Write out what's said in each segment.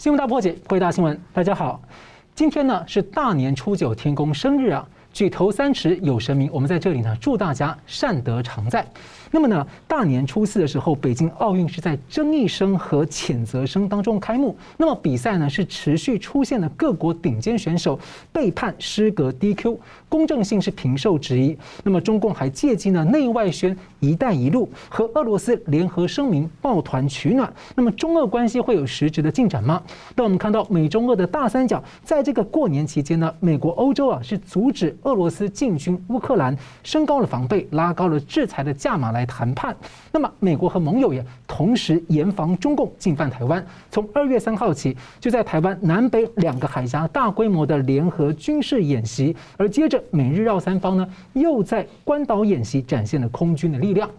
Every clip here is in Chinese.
新闻大破解，回答新闻，大家好，今天呢是大年初九，天公生日啊，举头三尺有神明，我们在这里呢祝大家善德常在。那么呢，大年初四的时候，北京奥运是在争议声和谴责声当中开幕。那么比赛呢是持续出现了各国顶尖选手被判失格 DQ，公正性是平受质疑。那么中共还借机呢内外宣“一带一路”和俄罗斯联合声明抱团取暖。那么中俄关系会有实质的进展吗？当我们看到美中俄的大三角在这个过年期间呢，美国、欧洲啊是阻止俄罗斯进军乌克兰，升高了防备，拉高了制裁的价码。来谈判，那么美国和盟友也同时严防中共进犯台湾。从二月三号起，就在台湾南北两个海峡大规模的联合军事演习，而接着美日澳三方呢，又在关岛演习展现了空军的力量。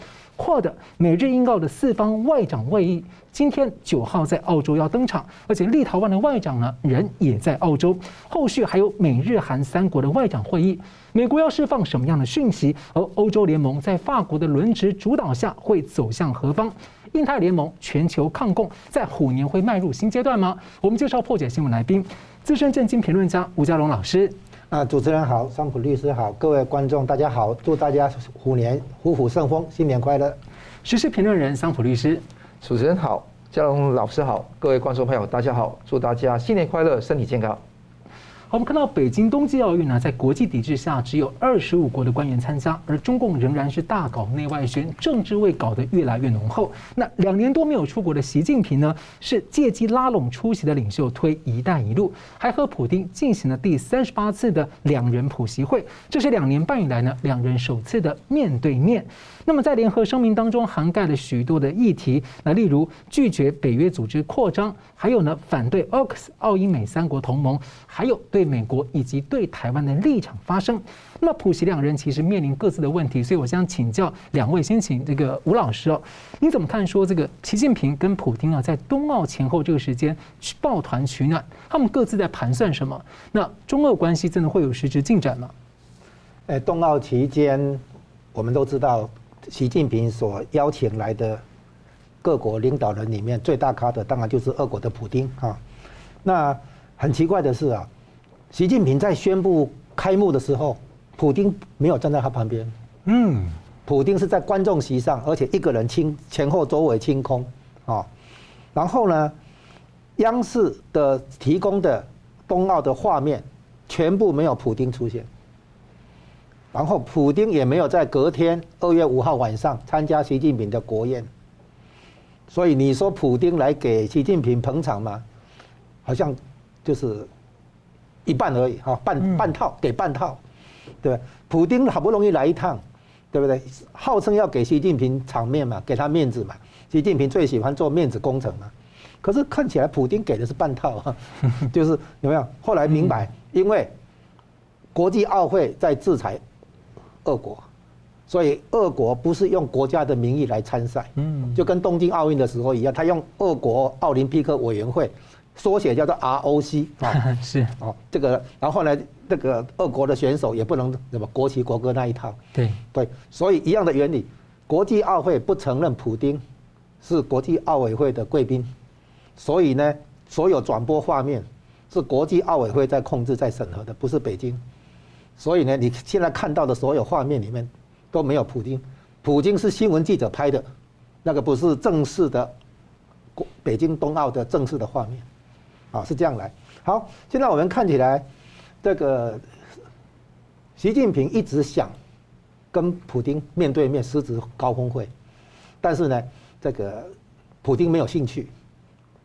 或者美日英澳的四方外长会议，今天九号在澳洲要登场，而且立陶宛的外长呢人也在澳洲。后续还有美日韩三国的外长会议，美国要释放什么样的讯息？而欧洲联盟在法国的轮值主导下会走向何方？印太联盟全球抗共在虎年会迈入新阶段吗？我们介绍破解新闻来宾，资深政经评论家吴家龙老师。啊，主持人好，桑普律师好，各位观众大家好，祝大家虎年虎虎生风，新年快乐。时事评论人桑普律师，主持人好，嘉龙老师好，各位观众朋友大家好，祝大家新年快乐，身体健康。我们看到北京冬季奥运呢，在国际抵制下，只有二十五国的官员参加，而中共仍然是大搞内外宣，政治味搞得越来越浓厚。那两年多没有出国的习近平呢，是借机拉拢出席的领袖推“一带一路”，还和普丁进行了第三十八次的两人普习会，这是两年半以来呢两人首次的面对面。那么在联合声明当中涵盖了许多的议题，那例如拒绝北约组织扩张，还有呢反对 AUKUS 澳英美三国同盟，还有对。对美国以及对台湾的立场发声，那么普习两人其实面临各自的问题，所以我想请教两位，先请这个吴老师哦，你怎么看说这个习近平跟普丁啊，在冬奥前后这个时间去抱团取暖，他们各自在盘算什么？那中俄关系真的会有实质进展吗？哎，冬奥期间，我们都知道，习近平所邀请来的各国领导人里面最大咖的，当然就是俄国的普丁啊。那很奇怪的是啊。习近平在宣布开幕的时候，普京没有站在他旁边。嗯，普京是在观众席上，而且一个人清前后周围清空啊。然后呢，央视的提供的冬奥的画面全部没有普京出现。然后普京也没有在隔天二月五号晚上参加习近平的国宴。所以你说普京来给习近平捧场吗？好像就是。一半而已哈，半半套给半套，对吧？普京好不容易来一趟，对不对？号称要给习近平场面嘛，给他面子嘛。习近平最喜欢做面子工程嘛。可是看起来普京给的是半套，就是有没有？后来明白，因为国际奥会在制裁俄国，所以俄国不是用国家的名义来参赛，嗯，就跟东京奥运的时候一样，他用俄国奥林匹克委员会。缩写叫做 ROC 啊，是。哦，这个，然后呢，那个俄国的选手也不能什么国旗国歌那一套，对。对，所以一样的原理，国际奥会不承认普丁是国际奥委会的贵宾，所以呢，所有转播画面是国际奥委会在控制在审核的，不是北京，所以呢，你现在看到的所有画面里面都没有普丁，普京是新闻记者拍的，那个不是正式的国北京冬奥的正式的画面。啊，是这样来。好，现在我们看起来，这个习近平一直想跟普丁面对面狮子高峰会，但是呢，这个普丁没有兴趣，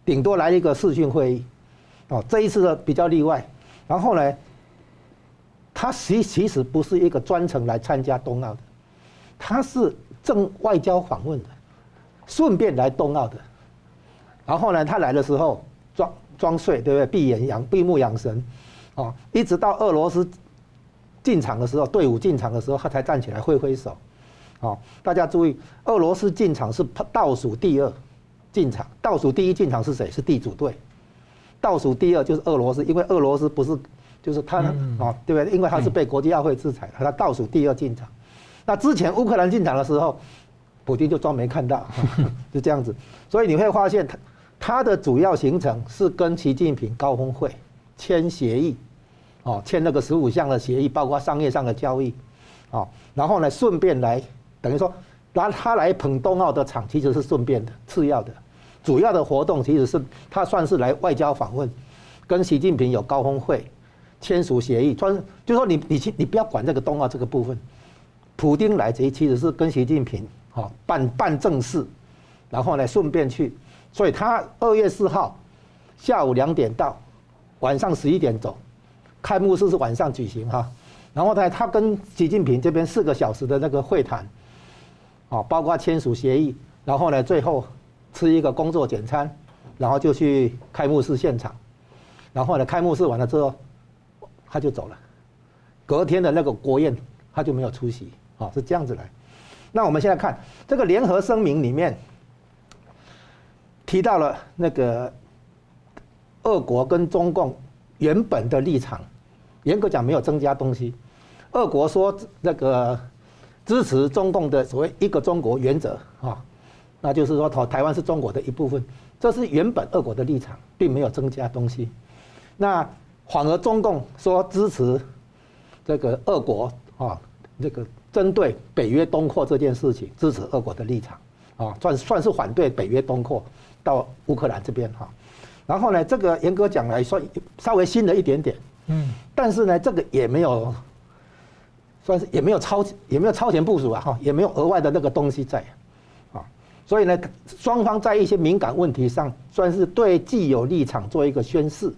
顶多来一个视讯会议。哦，这一次呢比较例外。然后呢，他其其实不是一个专程来参加冬奥的，他是正外交访问的，顺便来冬奥的。然后呢，他来的时候装。装睡对不对？闭眼养闭目养神，哦，一直到俄罗斯进场的时候，队伍进场的时候，他才站起来挥挥手，哦，大家注意，俄罗斯进场是倒数第二进场，倒数第一进场是谁？是地主队，倒数第二就是俄罗斯，因为俄罗斯不是就是他哦，对不对？因为他是被国际奥会制裁，他倒数第二进场。那之前乌克兰进场的时候，普京就装没看到，就这样子。所以你会发现他。它的主要行程是跟习近平高峰会签协议，哦，签那个十五项的协议，包括商业上的交易，哦，然后呢，顺便来等于说，拿他来捧冬奥的场，其实是顺便的，次要的，主要的活动其实是他算是来外交访问，跟习近平有高峰会，签署协议，专就说你你去你不要管这个冬奥这个部分，普丁来这其实是跟习近平哦办办正事，然后呢顺便去。所以他二月四号下午两点到，晚上十一点走，开幕式是晚上举行哈，然后呢，他跟习近平这边四个小时的那个会谈，啊，包括签署协议，然后呢，最后吃一个工作简餐，然后就去开幕式现场，然后呢，开幕式完了之后，他就走了，隔天的那个国宴他就没有出席，啊，是这样子来。那我们现在看这个联合声明里面。提到了那个俄国跟中共原本的立场，严格讲没有增加东西。俄国说那个支持中共的所谓一个中国原则啊，那就是说台台湾是中国的一部分，这是原本俄国的立场，并没有增加东西。那反而中共说支持这个俄国啊，这个针对北约东扩这件事情，支持俄国的立场啊，算算是反对北约东扩。到乌克兰这边哈，然后呢，这个严格讲来说稍微新了一点点，嗯，但是呢，这个也没有算是也没有超也没有超前部署啊哈，也没有额外的那个东西在，啊，所以呢，双方在一些敏感问题上算是对既有立场做一个宣示。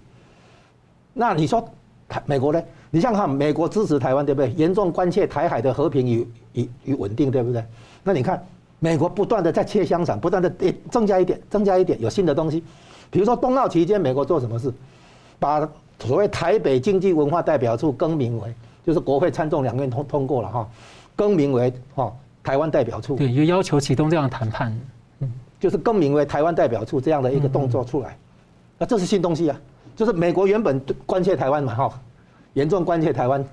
那你说台美国呢？你像看美国支持台湾对不对？严重关切台海的和平与与与稳定对不对？那你看。美国不断的在切香肠，不断的增加一点，增加一点，有新的东西。比如说冬奥期间，美国做什么事？把所谓台北经济文化代表处更名为，就是国会参众两院通通过了哈，更名为哈台湾代表处。对，就要求启动这样的谈判。嗯，就是更名为台湾代表处这样的一个动作出来。那这是新东西啊，就是美国原本关切台湾嘛哈，严重关切台湾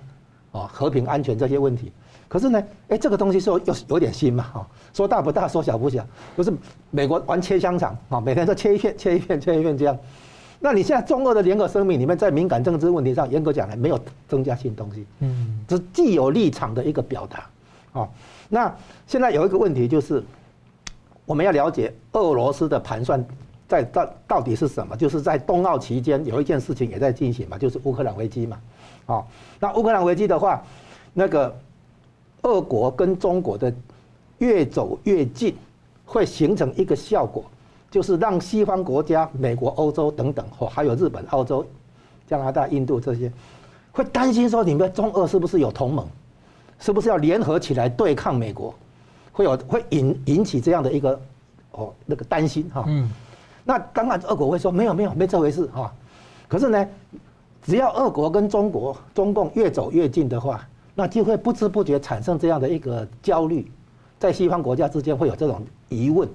啊和平安全这些问题。可是呢，哎，这个东西说有有点新嘛，哈，说大不大，说小不小，就是美国玩切香肠啊，每天都切一片，切一片，切一片这样。那你现在中俄的联合声明里面，在敏感政治问题上，严格讲来没有增加新东西，嗯，这是既有立场的一个表达，哦，那现在有一个问题就是，我们要了解俄罗斯的盘算在到到底是什么？就是在冬奥期间有一件事情也在进行嘛，就是乌克兰危机嘛，哦，那乌克兰危机的话，那个。俄国跟中国的越走越近，会形成一个效果，就是让西方国家、美国、欧洲等等，或还有日本、澳洲、加拿大、印度这些，会担心说，你们中俄是不是有同盟，是不是要联合起来对抗美国？会有会引引起这样的一个哦那个担心哈。嗯。那当然，俄国会说没有没有没这回事哈。可是呢，只要俄国跟中国、中共越走越近的话。那就会不知不觉产生这样的一个焦虑，在西方国家之间会有这种疑问：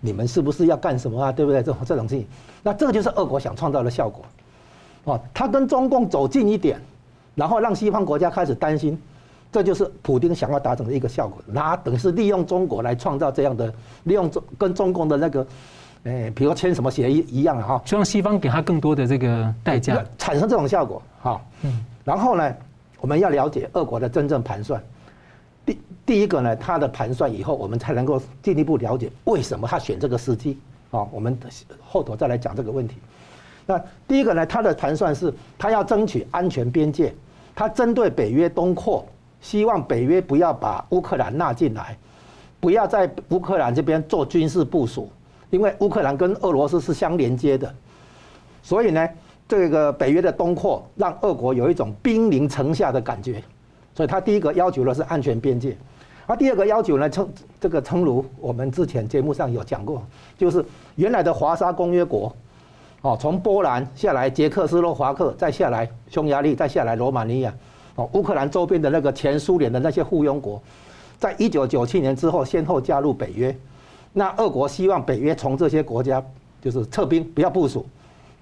你们是不是要干什么啊？对不对？这种这种事情，那这个就是俄国想创造的效果。哦，他跟中共走近一点，然后让西方国家开始担心，这就是普京想要达成的一个效果。那等于是利用中国来创造这样的，利用中跟中共的那个，诶，比如签什么协议一样哈，希望西方给他更多的这个代价，产生这种效果。哈，嗯，然后呢？我们要了解俄国的真正盘算。第第一个呢，他的盘算以后，我们才能够进一步了解为什么他选这个时机。啊，我们后头再来讲这个问题。那第一个呢，他的盘算是，他要争取安全边界，他针对北约东扩，希望北约不要把乌克兰纳进来，不要在乌克兰这边做军事部署，因为乌克兰跟俄罗斯是相连接的，所以呢。这个北约的东扩让俄国有一种兵临城下的感觉，所以他第一个要求的是安全边界，而第二个要求呢，称这个称如我们之前节目上有讲过，就是原来的华沙公约国，哦，从波兰下来，捷克斯洛伐克，再下来匈牙利，再下来罗马尼亚，哦，乌克兰周边的那个前苏联的那些附庸国，在一九九七年之后先后加入北约，那俄国希望北约从这些国家就是撤兵，不要部署，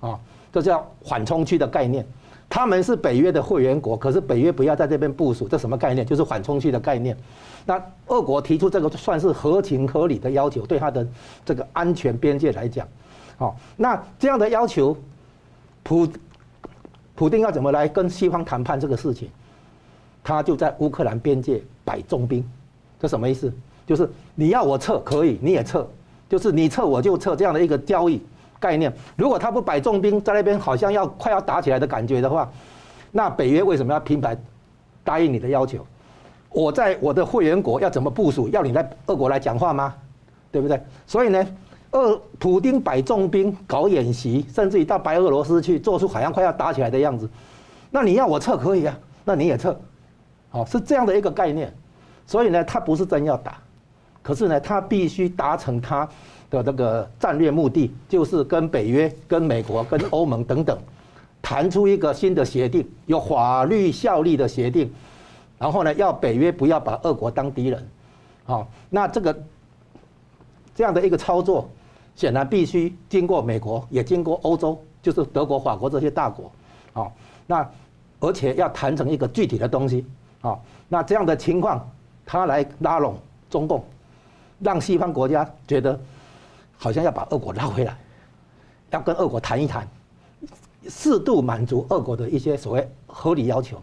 啊。这叫缓冲区的概念，他们是北约的会员国，可是北约不要在这边部署，这什么概念？就是缓冲区的概念。那俄国提出这个算是合情合理的要求，对他的这个安全边界来讲，好，那这样的要求，普普丁要怎么来跟西方谈判这个事情？他就在乌克兰边界摆重兵，这什么意思？就是你要我撤可以，你也撤，就是你撤我就撤这样的一个交易概念。如果他不摆重兵在那边，好像要快要打起来的感觉的话，那北约为什么要平白答应你的要求？我在我的会员国要怎么部署？要你来俄国来讲话吗？对不对？所以呢，俄普丁摆重兵搞演习，甚至于到白俄罗斯去做出好像快要打起来的样子，那你要我撤可以啊，那你也撤。哦，是这样的一个概念，所以呢，他不是真要打，可是呢，他必须达成他的这个战略目的，就是跟北约、跟美国、跟欧盟等等谈出一个新的协定，有法律效力的协定，然后呢，要北约不要把俄国当敌人，好，那这个这样的一个操作，显然必须经过美国，也经过欧洲，就是德国、法国这些大国，好，那而且要谈成一个具体的东西。好，那这样的情况，他来拉拢中共，让西方国家觉得好像要把俄国拉回来，要跟俄国谈一谈，适度满足俄国的一些所谓合理要求。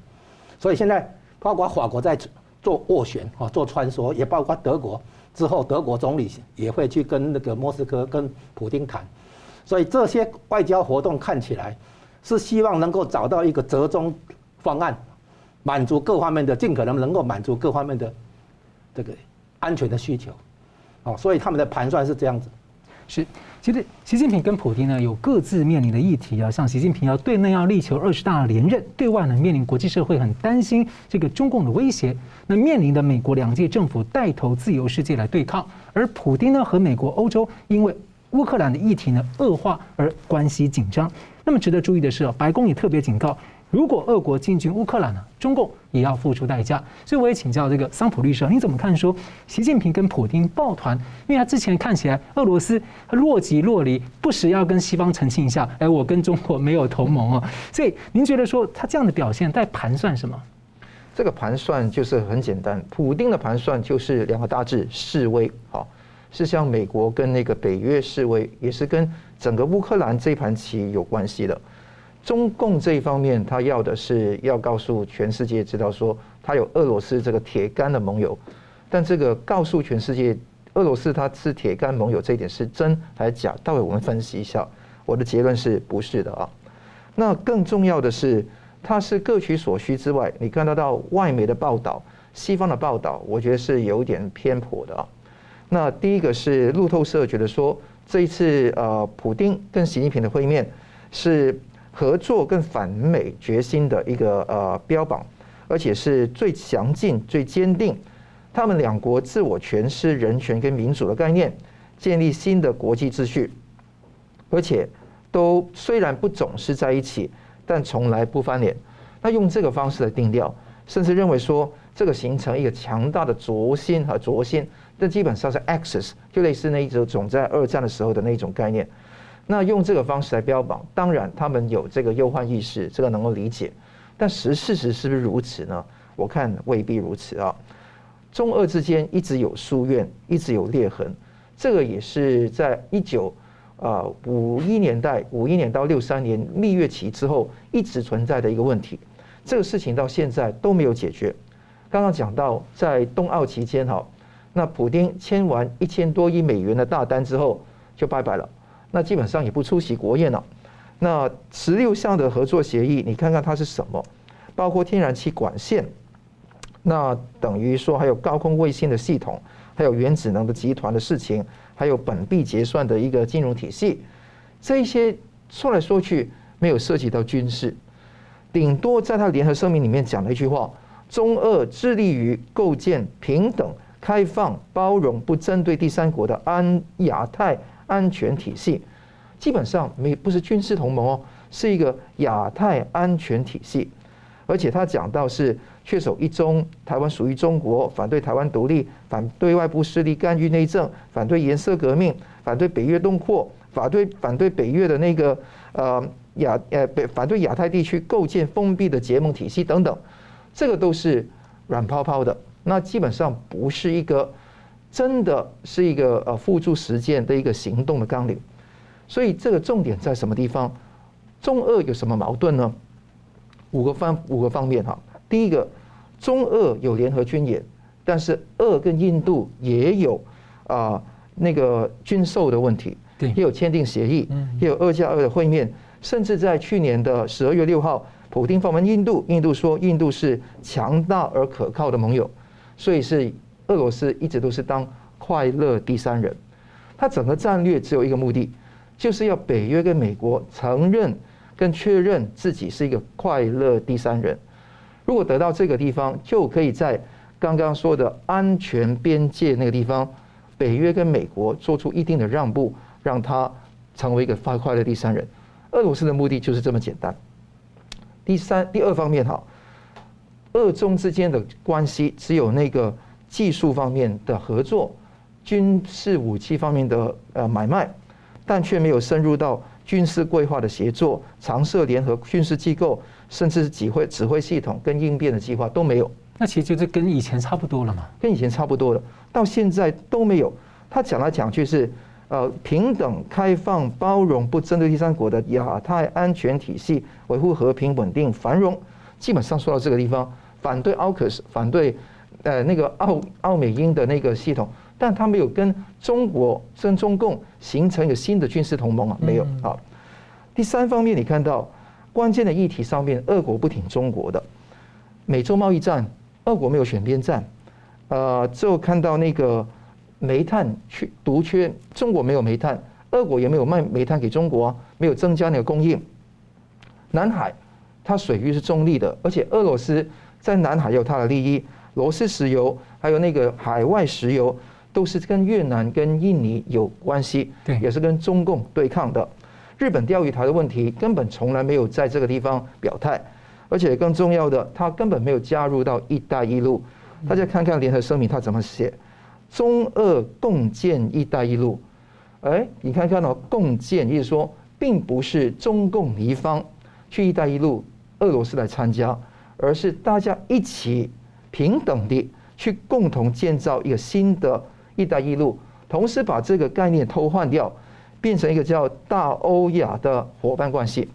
所以现在包括法国在做斡旋啊，做穿梭，也包括德国之后，德国总理也会去跟那个莫斯科跟普丁谈。所以这些外交活动看起来是希望能够找到一个折中方案。满足各方面的，尽可能能够满足各方面的这个安全的需求，哦，所以他们的盘算是这样子。是，其实习近平跟普丁呢有各自面临的议题啊，像习近平要对内要力求二十大连任，对外呢面临国际社会很担心这个中共的威胁，那面临的美国两届政府带头自由世界来对抗，而普丁呢和美国、欧洲因为乌克兰的议题呢恶化而关系紧张。那么值得注意的是，白宫也特别警告。如果俄国进军乌克兰呢，中共也要付出代价。所以我也请教这个桑普律师，你怎么看说习近平跟普丁抱团？因为他之前看起来俄罗斯若即若离，不时要跟西方澄清一下，哎，我跟中国没有同盟哦。所以您觉得说他这样的表现在盘算什么？这个盘算就是很简单，普丁的盘算就是两个大字：示威。好，是向美国跟那个北约示威，也是跟整个乌克兰这盘棋有关系的。中共这一方面，他要的是要告诉全世界知道说，他有俄罗斯这个铁杆的盟友，但这个告诉全世界俄罗斯他是铁杆盟友这一点是真还是假？待会我们分析一下。我的结论是不是的啊？那更重要的是，他是各取所需之外，你看得到外媒的报道，西方的报道，我觉得是有点偏颇的啊。那第一个是路透社觉得说，这一次呃，普丁跟习近平的会面是。合作跟反美决心的一个呃标榜，而且是最强劲、最坚定。他们两国自我诠释人权跟民主的概念，建立新的国际秩序，而且都虽然不总是在一起，但从来不翻脸。那用这个方式来定调，甚至认为说这个形成一个强大的轴心和轴心，这基本上是 Axis，就类似那一种总在二战的时候的那种概念。那用这个方式来标榜，当然他们有这个忧患意识，这个能够理解。但实事实是不是如此呢？我看未必如此啊。中俄之间一直有夙愿，一直有裂痕，这个也是在一九啊五一年代，五一年到六三年蜜月期之后一直存在的一个问题。这个事情到现在都没有解决。刚刚讲到在冬奥期间哈，那普丁签完一千多亿美元的大单之后就拜拜了。那基本上也不出席国宴了。那十六项的合作协议，你看看它是什么？包括天然气管线，那等于说还有高空卫星的系统，还有原子能的集团的事情，还有本币结算的一个金融体系。这些说来说去没有涉及到军事，顶多在他联合声明里面讲了一句话：中俄致力于构建平等、开放、包容、不针对第三国的安亚太。安全体系。基本上没不是军事同盟哦，是一个亚太安全体系，而且他讲到是确守一中，台湾属于中国，反对台湾独立，反对外部势力干预内政，反对颜色革命，反对北约东扩，反对反对北约的那个呃亚呃北反对亚太地区构建封闭的结盟体系等等，这个都是软泡泡的，那基本上不是一个。真的是一个呃付诸实践的一个行动的纲领，所以这个重点在什么地方？中俄有什么矛盾呢？五个方五个方面哈。第一个，中俄有联合军演，但是俄跟印度也有啊、呃、那个军售的问题，对，也有签订协议，也有二加二的会面，甚至在去年的十二月六号，普京访问印度，印度说印度是强大而可靠的盟友，所以是俄罗斯一直都是当快乐第三人，他整个战略只有一个目的，就是要北约跟美国承认。跟确认自己是一个快乐第三人，如果得到这个地方，就可以在刚刚说的安全边界那个地方，北约跟美国做出一定的让步，让他成为一个发快乐第三人。俄罗斯的目的就是这么简单。第三、第二方面哈，俄中之间的关系只有那个技术方面的合作，军事武器方面的呃买卖，但却没有深入到。军事规划的协作、常设联合军事机构，甚至是指挥指挥系统跟应变的计划都没有。那其实就是跟以前差不多了嘛，跟以前差不多了，到现在都没有。他讲来讲去是，呃，平等、开放、包容，不针对第三国的亚太安全体系，维护和平、稳定、繁荣。基本上说到这个地方，反对奥克斯，反对呃那个澳澳美英的那个系统。但他没有跟中国、跟中共形成一个新的军事同盟啊，没有啊。第三方面，你看到关键的议题上面，俄国不挺中国的，美洲贸易战，俄国没有选边站。呃，最后看到那个煤炭缺独缺，中国没有煤炭，俄国也没有卖煤炭给中国，没有增加那个供应。南海，它水域是中立的，而且俄罗斯在南海有它的利益，罗斯石油还有那个海外石油。都是跟越南、跟印尼有关系，对，也是跟中共对抗的。日本钓鱼台的问题根本从来没有在这个地方表态，而且更重要的，他根本没有加入到“一带一路”。大家看看联合声明，他怎么写？中俄共建“一带一路”。哎，你看看哦，共建，意思说，并不是中共一方去“一带一路”，俄罗斯来参加，而是大家一起平等的去共同建造一个新的。一带一路，同时把这个概念偷换掉，变成一个叫大欧亚的伙伴关系。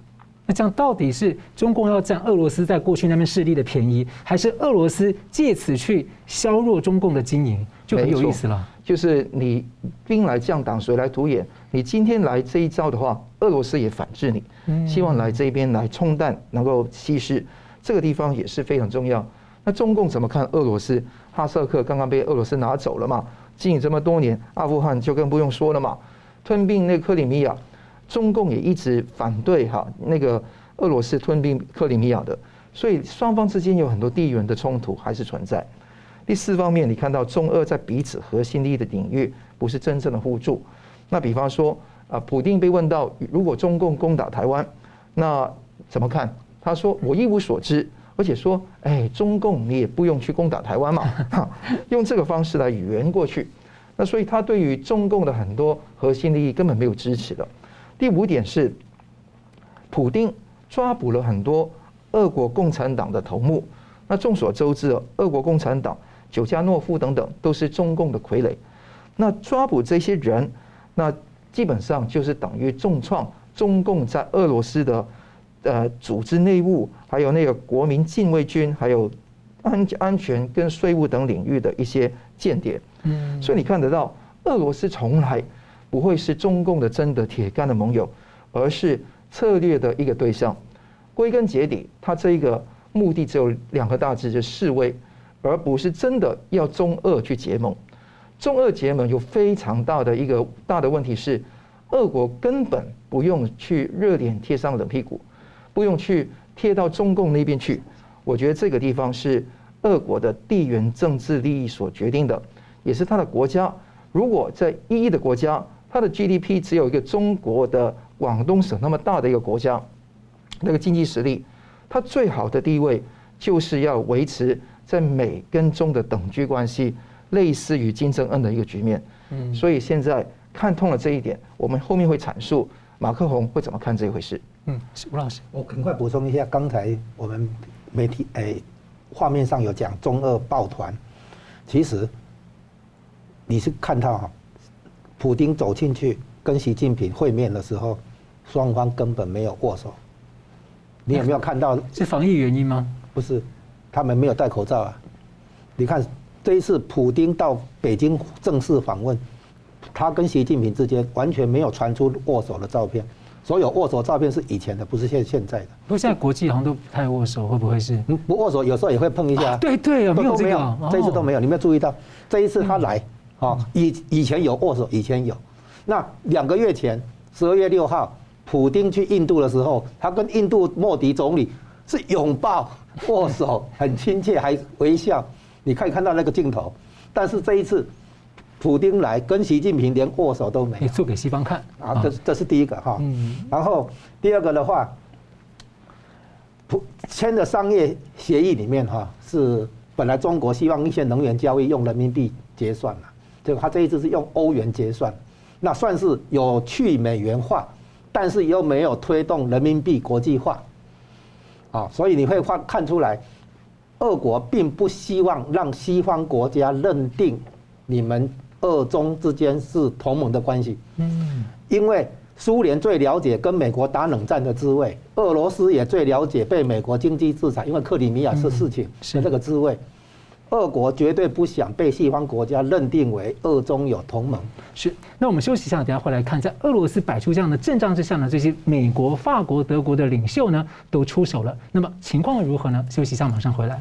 那这样到底是中共要占俄罗斯在过去那边势力的便宜，还是俄罗斯借此去削弱中共的经营，就很有意思了。就是你兵来将挡，水来土掩。你今天来这一招的话，俄罗斯也反制你，希望来这边来冲淡，能够稀释。这个地方也是非常重要。那中共怎么看俄罗斯？哈萨克刚刚被俄罗斯拿走了嘛？经营这么多年，阿富汗就更不用说了嘛，吞并那克里米亚，中共也一直反对哈那个俄罗斯吞并克里米亚的，所以双方之间有很多地缘的冲突还是存在。第四方面，你看到中俄在彼此核心利益的领域不是真正的互助。那比方说啊，普丁被问到如果中共攻打台湾，那怎么看？他说我一无所知。而且说，哎，中共你也不用去攻打台湾嘛，用这个方式来圆过去。那所以他对于中共的很多核心利益根本没有支持的。第五点是，普丁抓捕了很多俄国共产党的头目。那众所周知，俄国共产党、久加诺夫等等都是中共的傀儡。那抓捕这些人，那基本上就是等于重创中共在俄罗斯的。呃，组织内务，还有那个国民禁卫军，还有安安全跟税务等领域的一些间谍。嗯，所以你看得到，俄罗斯从来不会是中共的真的铁杆的盟友，而是策略的一个对象。归根结底，他这一个目的只有两个大字，就是示威，而不是真的要中俄去结盟。中俄结盟有非常大的一个大的问题是，俄国根本不用去热脸贴上冷屁股。不用去贴到中共那边去，我觉得这个地方是俄国的地缘政治利益所决定的，也是他的国家。如果在一亿的国家，它的 GDP 只有一个中国的广东省那么大的一个国家，那个经济实力，它最好的地位就是要维持在美跟中的等距关系，类似于金正恩的一个局面。嗯，所以现在看通了这一点，我们后面会阐述马克宏会怎么看这一回事。嗯，吴老师，我很快补充一下，刚才我们媒体诶画面上有讲中俄抱团，其实你是看到哈，普京走进去跟习近平会面的时候，双方根本没有握手。你有没有看到？是防疫原因吗？不是，他们没有戴口罩啊。你看这一次普京到北京正式访问，他跟习近平之间完全没有传出握手的照片。所有握手照片是以前的，不是现现在的。不过现在国际好像都不太握手，会不会是？嗯，不握手，有时候也会碰一下。啊、对对啊，没有这个，这一次都没有。你没有注意到？这一次他来，啊，以以前有握手，以前有。那两个月前，十二月六号，普京去印度的时候，他跟印度莫迪总理是拥抱、握手，很亲切，还微笑。你可以看到那个镜头。但是这一次。普丁来跟习近平连握手都没有，做给西方看啊！这这是第一个哈。然后第二个的话，普签的商业协议里面哈是本来中国希望一些能源交易用人民币结算嘛，结果他这一次是用欧元结算，那算是有去美元化，但是又没有推动人民币国际化，啊，所以你会看看出来，俄国并不希望让西方国家认定你们。俄中之间是同盟的关系，嗯，因为苏联最了解跟美国打冷战的滋味，俄罗斯也最了解被美国经济制裁，因为克里米亚是事情是这个滋味，俄国绝对不想被西方国家认定为俄中有同盟。是，那我们休息一下，等下回来看，在俄罗斯摆出这样的阵仗之下呢，这些美国、法国、德国的领袖呢都出手了，那么情况如何呢？休息一下，马上回来。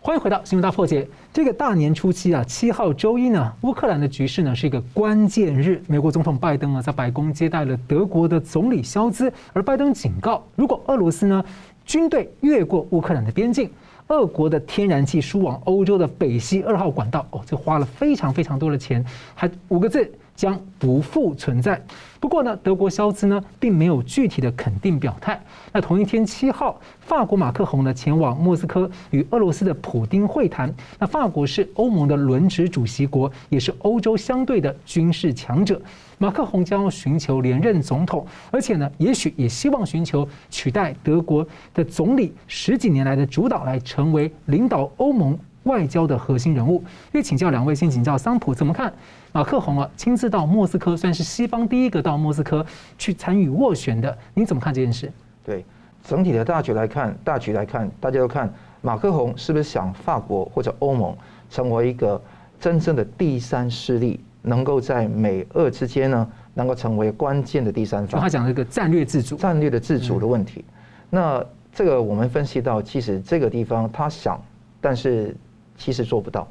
欢迎回到新闻大破解。这个大年初七啊，七号周一呢，乌克兰的局势呢是一个关键日。美国总统拜登啊，在白宫接待了德国的总理肖兹，而拜登警告，如果俄罗斯呢军队越过乌克兰的边境，俄国的天然气输往欧洲的北溪二号管道，哦，这花了非常非常多的钱，还五个字。将不复存在。不过呢，德国肖兹呢并没有具体的肯定表态。那同一天七号，法国马克宏呢前往莫斯科与俄罗斯的普丁会谈。那法国是欧盟的轮值主席国，也是欧洲相对的军事强者。马克宏将寻求连任总统，而且呢，也许也希望寻求取代德国的总理十几年来的主导，来成为领导欧盟外交的核心人物。因为请教两位，先请教桑普怎么看？马克宏啊，亲自到莫斯科，算是西方第一个到莫斯科去参与斡旋的。你怎么看这件事？对，整体的大局来看，大局来看，大家都看马克宏是不是想法国或者欧盟成为一个真正的第三势力，能够在美俄之间呢，能够成为关键的第三方。他讲了一个战略自主，战略的自主的问题。那这个我们分析到，其实这个地方他想，但是其实做不到。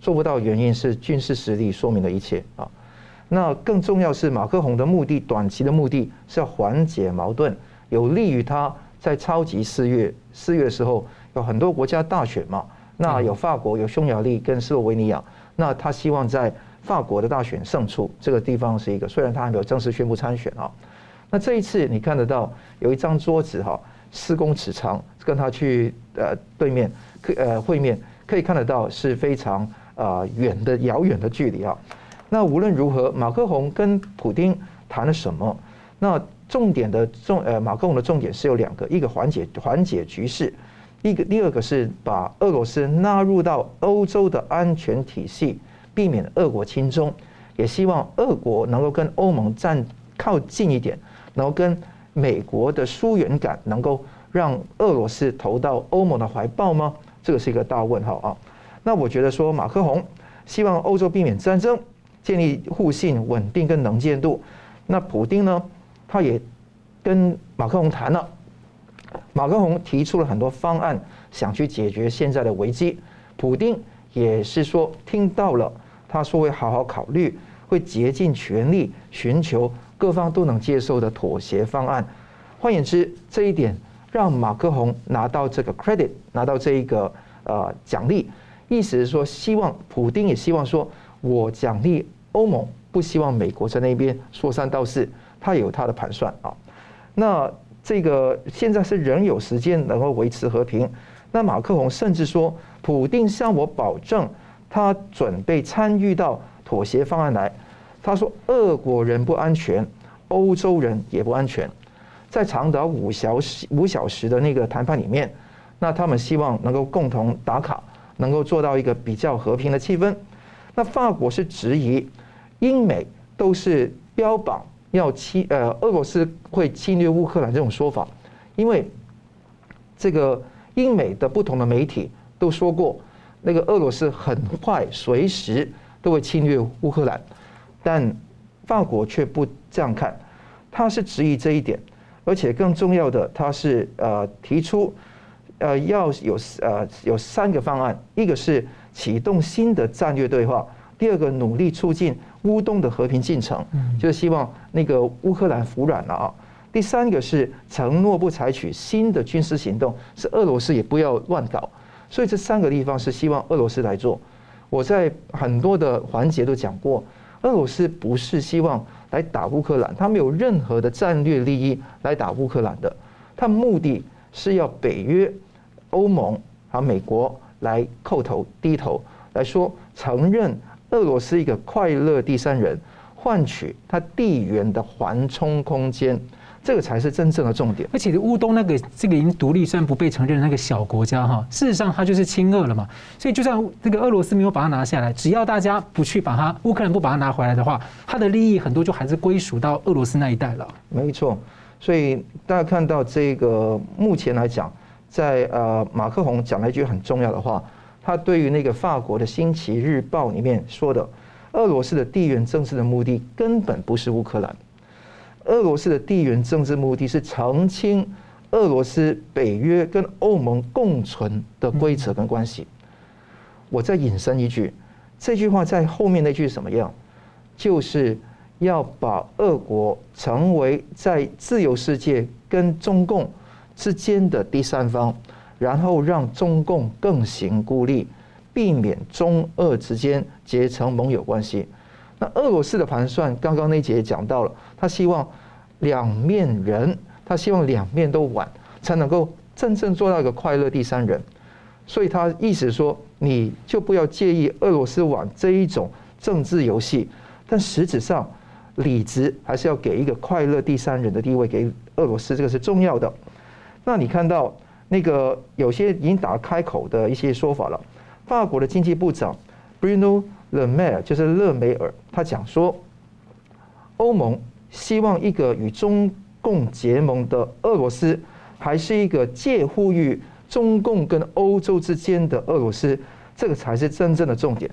做不到，原因是军事实力说明了一切啊。那更重要是马克宏的目的，短期的目的是要缓解矛盾，有利于他在超级四月四月的时候有很多国家大选嘛。那有法国、有匈牙利跟斯洛维尼亚，那他希望在法国的大选胜出。这个地方是一个，虽然他还没有正式宣布参选啊。那这一次你看得到有一张桌子哈，四公尺长，跟他去呃对面呃会面，可以看得到是非常。啊，远的遥远的距离啊！那无论如何，马克宏跟普丁谈了什么？那重点的重呃，马克宏的重点是有两个：一个缓解缓解局势，一个第二个是把俄罗斯纳入到欧洲的安全体系，避免俄国亲中，也希望俄国能够跟欧盟站靠近一点，然后跟美国的疏远感能够让俄罗斯投到欧盟的怀抱吗？这个是一个大问号啊！那我觉得说，马克宏希望欧洲避免战争，建立互信、稳定跟能见度。那普丁呢，他也跟马克宏谈了。马克宏提出了很多方案，想去解决现在的危机。普丁也是说听到了，他说会好好考虑，会竭尽全力寻求各方都能接受的妥协方案。换言之，这一点让马克宏拿到这个 credit，拿到这一个呃奖励。意思是说，希望普丁也希望说，我奖励欧盟，不希望美国在那边说三道四，他有他的盘算啊。那这个现在是仍有时间能够维持和平。那马克宏甚至说，普丁向我保证，他准备参与到妥协方案来。他说，俄国人不安全，欧洲人也不安全。在长达五小时五小时的那个谈判里面，那他们希望能够共同打卡。能够做到一个比较和平的气氛，那法国是质疑英美都是标榜要侵呃俄罗斯会侵略乌克兰这种说法，因为这个英美的不同的媒体都说过，那个俄罗斯很快随时都会侵略乌克兰，但法国却不这样看，他是质疑这一点，而且更重要的，他是呃提出呃要有呃有三个方案，一个是启动新的战略对话，第二个努力促进乌东的和平进程，就是希望那个乌克兰服软了啊。第三个是承诺不采取新的军事行动，是俄罗斯也不要乱搞。所以这三个地方是希望俄罗斯来做。我在很多的环节都讲过，俄罗斯不是希望来打乌克兰，他没有任何的战略利益来打乌克兰的，他目的是要北约、欧盟和美国来叩头低头，来说承认俄罗斯一个快乐第三人，换取他地缘的缓冲空间。这个才是真正的重点。而且乌东那个这个已经独立虽然不被承认的那个小国家哈，事实上它就是亲俄了嘛。所以就算这个俄罗斯没有把它拿下来，只要大家不去把它，乌克兰不把它拿回来的话，它的利益很多就还是归属到俄罗斯那一带了。没错。所以大家看到这个目前来讲，在呃马克宏讲了一句很重要的话，他对于那个法国的《星期日报》里面说的，俄罗斯的地缘政治的目的根本不是乌克兰。俄罗斯的地缘政治目的是澄清俄罗斯、北约跟欧盟共存的规则跟关系。我再引申一句，这句话在后面那句是什么样？就是要把俄国成为在自由世界跟中共之间的第三方，然后让中共更行孤立，避免中俄之间结成盟友关系。那俄罗斯的盘算，刚刚那节也讲到了，他希望两面人，他希望两面都玩，才能够真正做到一个快乐第三人。所以他意思说，你就不要介意俄罗斯玩这一种政治游戏，但实质上理直还是要给一个快乐第三人的地位给俄罗斯，这个是重要的。那你看到那个有些已经打开口的一些说法了，法国的经济部长 Bruno。Le Maire 就是勒梅尔，他讲说，欧盟希望一个与中共结盟的俄罗斯，还是一个介乎于中共跟欧洲之间的俄罗斯，这个才是真正的重点。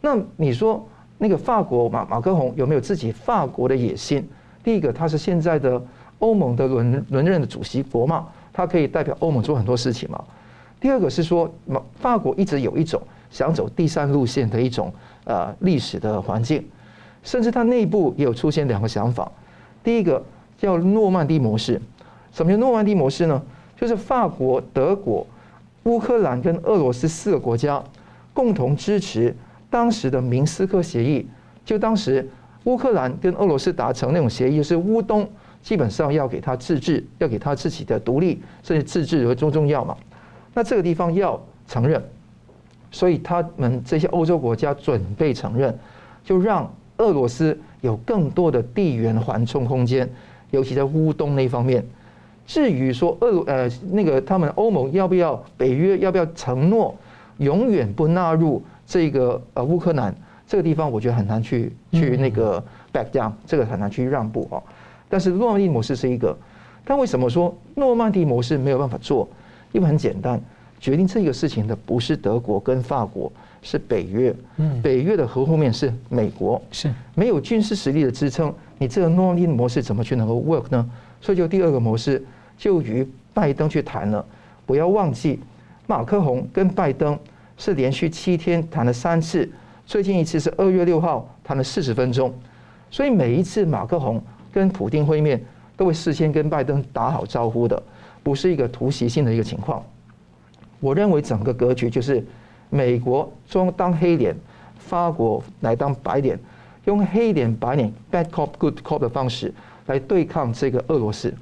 那你说那个法国马马克宏有没有自己法国的野心？第一个，他是现在的欧盟的轮轮任的主席国嘛，他可以代表欧盟做很多事情嘛。第二个是说，法法国一直有一种。想走第三路线的一种呃历史的环境，甚至它内部也有出现两个想法。第一个叫诺曼底模式，什么叫诺曼底模式呢？就是法国、德国、乌克兰跟俄罗斯四个国家共同支持当时的明斯克协议。就当时乌克兰跟俄罗斯达成那种协议，就是乌东基本上要给他自治，要给他自己的独立，甚至自治和重重要嘛。那这个地方要承认。所以他们这些欧洲国家准备承认，就让俄罗斯有更多的地缘缓冲空间，尤其在乌东那方面。至于说俄呃那个他们欧盟要不要北约要不要承诺永远不纳入这个呃乌克兰这个地方，我觉得很难去去那个 back down，这个很难去让步啊。但是诺曼底模式是一个，但为什么说诺曼底模式没有办法做？因为很简单。决定这个事情的不是德国跟法国，是北约。嗯，北约的核后面是美国，是没有军事实力的支撑，你这个诺曼底模式怎么去能够 work 呢？所以就第二个模式就与拜登去谈了。不要忘记，马克宏跟拜登是连续七天谈了三次，最近一次是二月六号谈了四十分钟。所以每一次马克宏跟普丁会面，都会事先跟拜登打好招呼的，不是一个突袭性的一个情况。我认为整个格局就是美国装当黑脸，法国来当白脸，用黑脸白脸 bad cop good cop 的方式来对抗这个俄罗斯，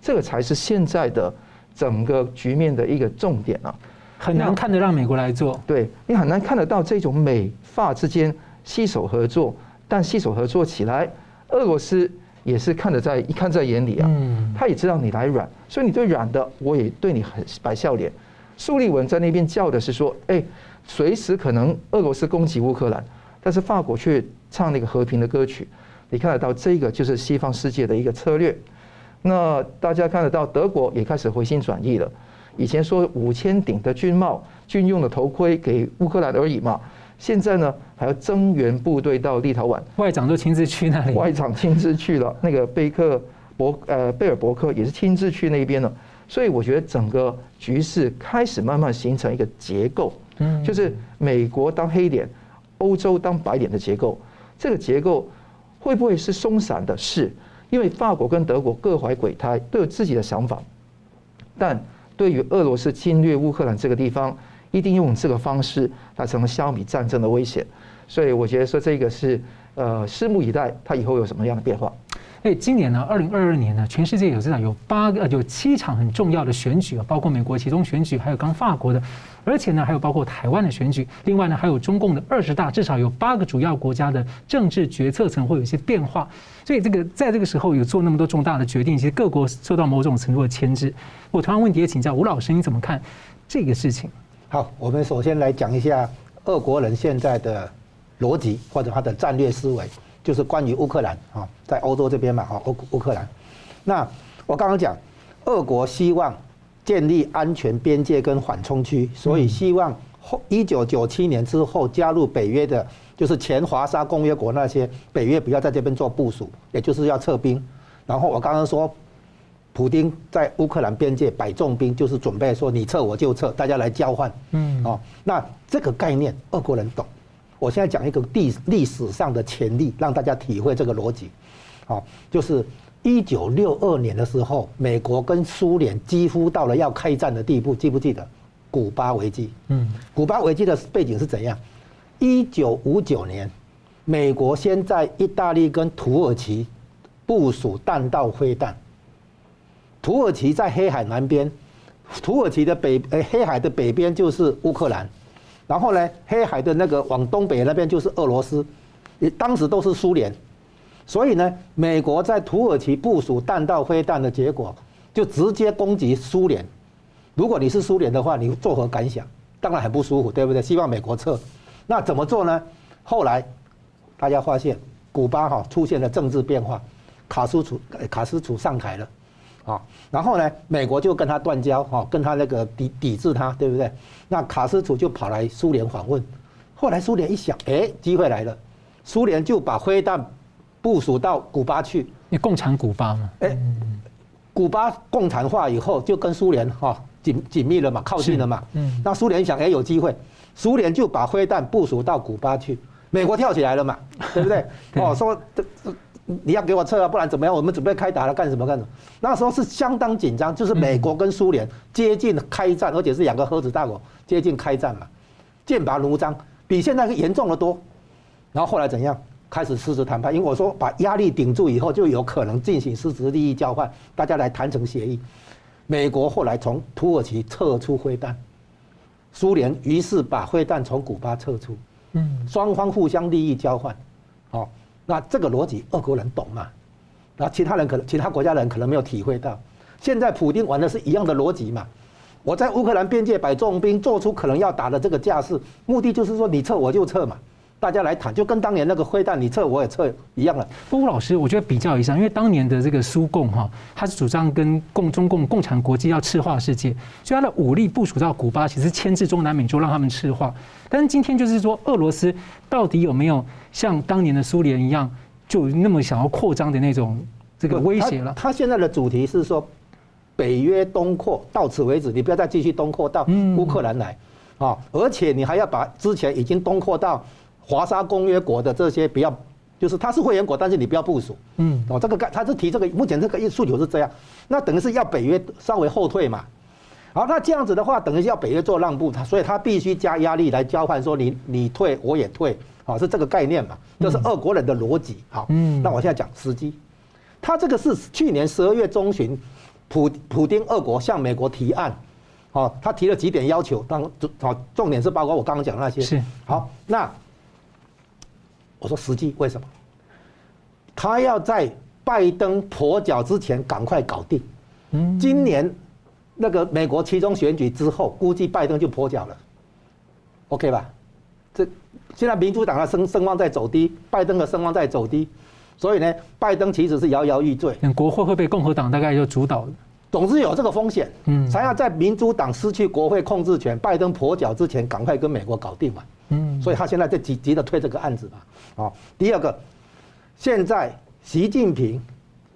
这个才是现在的整个局面的一个重点啊！很难看得让美国来做，对，你很难看得到这种美法之间携手合作，但携手合作起来，俄罗斯也是看得在一看在眼里啊，他也知道你来软，所以你对软的，我也对你很摆笑脸。苏立文在那边叫的是说：“哎，随时可能俄罗斯攻击乌克兰，但是法国却唱那个和平的歌曲。你看得到这个就是西方世界的一个策略。那大家看得到，德国也开始回心转意了。以前说五千顶的军帽、军用的头盔给乌克兰而已嘛，现在呢还要增援部队到立陶宛，外长都亲自去那里，外长亲自去了，那个贝克伯呃贝尔伯克也是亲自去那边了。所以我觉得整个局势开始慢慢形成一个结构，嗯，就是美国当黑脸，欧洲当白脸的结构。这个结构会不会是松散的？是，因为法国跟德国各怀鬼胎，都有自己的想法，但。对于俄罗斯侵略乌克兰这个地方，一定用这个方式来成消弭战争的危险，所以我觉得说这个是呃，拭目以待，它以后有什么样的变化。哎，今年呢，二零二二年呢，全世界有这样有八个、有七场很重要的选举啊，包括美国其中选举，还有刚法国的，而且呢，还有包括台湾的选举，另外呢，还有中共的二十大，至少有八个主要国家的政治决策层会有一些变化。所以这个在这个时候有做那么多重大的决定，其实各国受到某种程度的牵制。我同样问题也请教吴老师，你怎么看这个事情？好，我们首先来讲一下俄国人现在的逻辑或者他的战略思维。就是关于乌克兰啊，在欧洲这边嘛，哈，乌乌克兰。那我刚刚讲，俄国希望建立安全边界跟缓冲区，所以希望后一九九七年之后加入北约的，就是前华沙公约国那些北约不要在这边做部署，也就是要撤兵。然后我刚刚说，普丁在乌克兰边界摆重兵，就是准备说你撤我就撤，大家来交换。嗯，哦，那这个概念俄国人懂。我现在讲一个历历史上的潜力，让大家体会这个逻辑。好，就是一九六二年的时候，美国跟苏联几乎到了要开战的地步，记不记得？古巴危机。嗯，古巴危机的背景是怎样？一九五九年，美国先在意大利跟土耳其部署弹道飞弹。土耳其在黑海南边，土耳其的北呃黑海的北边就是乌克兰。然后呢，黑海的那个往东北那边就是俄罗斯，也当时都是苏联，所以呢，美国在土耳其部署弹道飞弹的结果，就直接攻击苏联。如果你是苏联的话，你作何感想？当然很不舒服，对不对？希望美国撤。那怎么做呢？后来大家发现，古巴哈出现了政治变化，卡斯楚卡斯楚上台了。啊，然后呢，美国就跟他断交，哈，跟他那个抵抵制他，对不对？那卡斯楚就跑来苏联访问，后来苏联一想，哎，机会来了，苏联就把飞弹部署到古巴去。你共产古巴嘛？哎，古巴共产化以后，就跟苏联哈紧紧密了嘛，靠近了嘛。嗯。那苏联想，哎，有机会，苏联就把飞弹部署到古巴去，美国跳起来了嘛，对不对？哦，说这这。你要给我撤啊，不然怎么样？我们准备开打了，干什么干什么？那时候是相当紧张，就是美国跟苏联接近开战，而且是两个核子大国接近开战嘛，剑拔弩张，比现在严重的多。然后后来怎样？开始实质谈判，因为我说把压力顶住以后，就有可能进行实质利益交换，大家来谈成协议。美国后来从土耳其撤出灰弹，苏联于是把灰弹从古巴撤出，嗯，双方互相利益交换，好。那这个逻辑，俄国人懂嘛？那其他人可能，其他国家人可能没有体会到。现在普京玩的是一样的逻辑嘛？我在乌克兰边界摆重兵，做出可能要打的这个架势，目的就是说你撤我就撤嘛，大家来谈，就跟当年那个灰弹你撤我也撤一样了。吴老师，我觉得比较一下，因为当年的这个苏共哈，他是主张跟共中共共产国际要赤化世界，所以他的武力部署到古巴，其实牵制中南美洲，让他们赤化。但是今天就是说，俄罗斯到底有没有？像当年的苏联一样，就那么想要扩张的那种这个威胁了。他现在的主题是说，北约东扩到此为止，你不要再继续东扩到乌克兰来啊！而且你还要把之前已经东扩到华沙公约国的这些不要，就是他是会员国，但是你不要部署。嗯，哦，这个概他是提这个，目前这个诉求是这样，那等于是要北约稍微后退嘛。好，那这样子的话，等于是要北约做让步，他所以他必须加压力来交换，说你你退我也退。啊，是这个概念嘛？就是俄国人的逻辑。好，嗯，那我现在讲时机。他这个是去年十二月中旬，普普丁俄国向美国提案，好，他提了几点要求，当好重点是包括我刚刚讲那些。是。好，那我说时机为什么？他要在拜登跛脚之前赶快搞定。嗯。今年那个美国其中选举之后，估计拜登就跛脚了。OK 吧？这。现在民主党的声声望在走低，拜登的声望在走低，所以呢，拜登其实是摇摇欲坠，国会会被共和党大概就主导了。总是有这个风险，嗯，才要在民主党失去国会控制权、拜登跛脚之前，赶快跟美国搞定嘛。嗯，所以他现在在急急着推这个案子嘛。好，第二个，现在习近平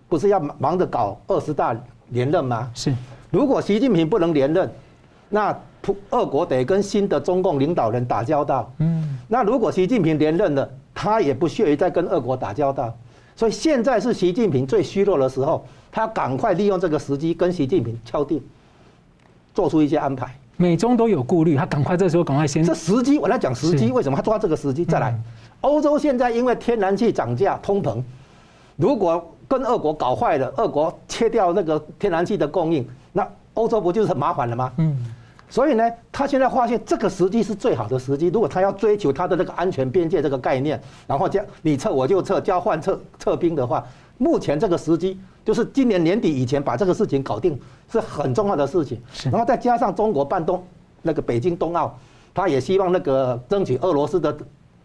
不是要忙着搞二十大连任吗？是。如果习近平不能连任，那普俄国得跟新的中共领导人打交道。嗯，那如果习近平连任了，他也不屑于再跟俄国打交道。所以现在是习近平最虚弱的时候。他赶快利用这个时机跟习近平敲定，做出一些安排。美中都有顾虑，他赶快这时候赶快先。这时机我来讲时机，为什么他抓这个时机？再来，欧洲现在因为天然气涨价、通膨，如果跟俄国搞坏了，俄国切掉那个天然气的供应，那欧洲不就是很麻烦了吗？嗯。所以呢，他现在发现这个时机是最好的时机。如果他要追求他的那个安全边界这个概念，然后这你撤我就撤，交换撤撤兵的话，目前这个时机。就是今年年底以前把这个事情搞定是很重要的事情，然后再加上中国办冬那个北京冬奥，他也希望那个争取俄罗斯的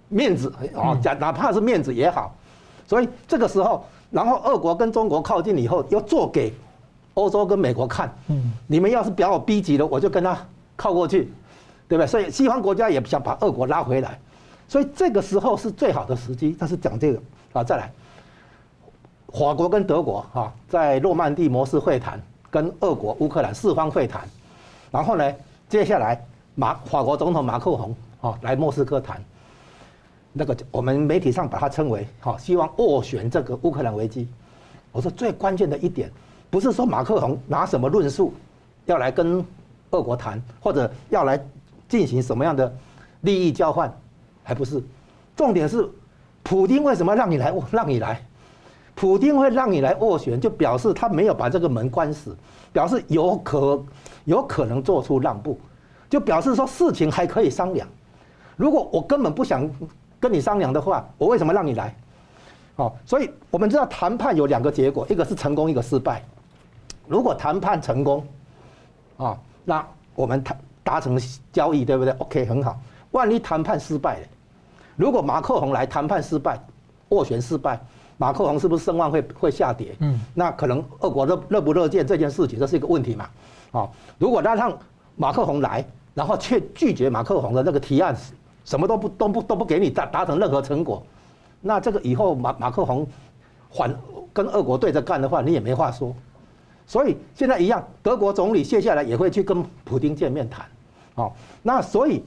面子哦，讲哪怕是面子也好，所以这个时候，然后俄国跟中国靠近以后，要做给欧洲跟美国看，嗯，你们要是把我逼急了，我就跟他靠过去，对不对？所以西方国家也想把俄国拉回来，所以这个时候是最好的时机。他是讲这个啊，再来。法国跟德国哈在诺曼底模式会谈，跟俄国、乌克兰四方会谈，然后呢，接下来马法国总统马克宏啊来莫斯科谈，那个我们媒体上把它称为哈希望斡旋这个乌克兰危机。我说最关键的一点，不是说马克宏拿什么论述要来跟俄国谈，或者要来进行什么样的利益交换，还不是，重点是普丁为什么让你来？让你来？普丁会让你来斡旋，就表示他没有把这个门关死，表示有可有可能做出让步，就表示说事情还可以商量。如果我根本不想跟你商量的话，我为什么让你来？哦，所以我们知道谈判有两个结果，一个是成功，一个失败。如果谈判成功，啊，那我们谈达成交易，对不对？OK，很好。万一谈判失败了，如果马克宏来谈判失败，斡旋失败。马克宏是不是声望会会下跌？嗯，那可能俄国乐乐不乐见这件事情，这是一个问题嘛？啊，如果他让马克宏来，然后却拒绝马克宏的那个提案，什么都不都不都不给你达达成任何成果，那这个以后马马克宏反跟俄国对着干的话，你也没话说。所以现在一样，德国总理卸下来也会去跟普京见面谈。哦，那所以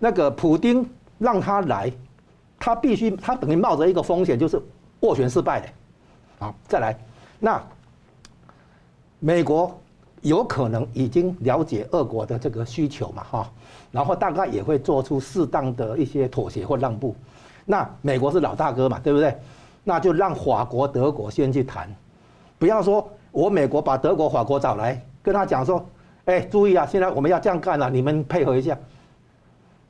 那个普京让他来，他必须他等于冒着一个风险，就是。斡旋失败的，好，再来，那美国有可能已经了解俄国的这个需求嘛，哈，然后大概也会做出适当的一些妥协或让步。那美国是老大哥嘛，对不对？那就让法国、德国先去谈，不要说我美国把德国、法国找来，跟他讲说，哎，注意啊，现在我们要这样干了，你们配合一下。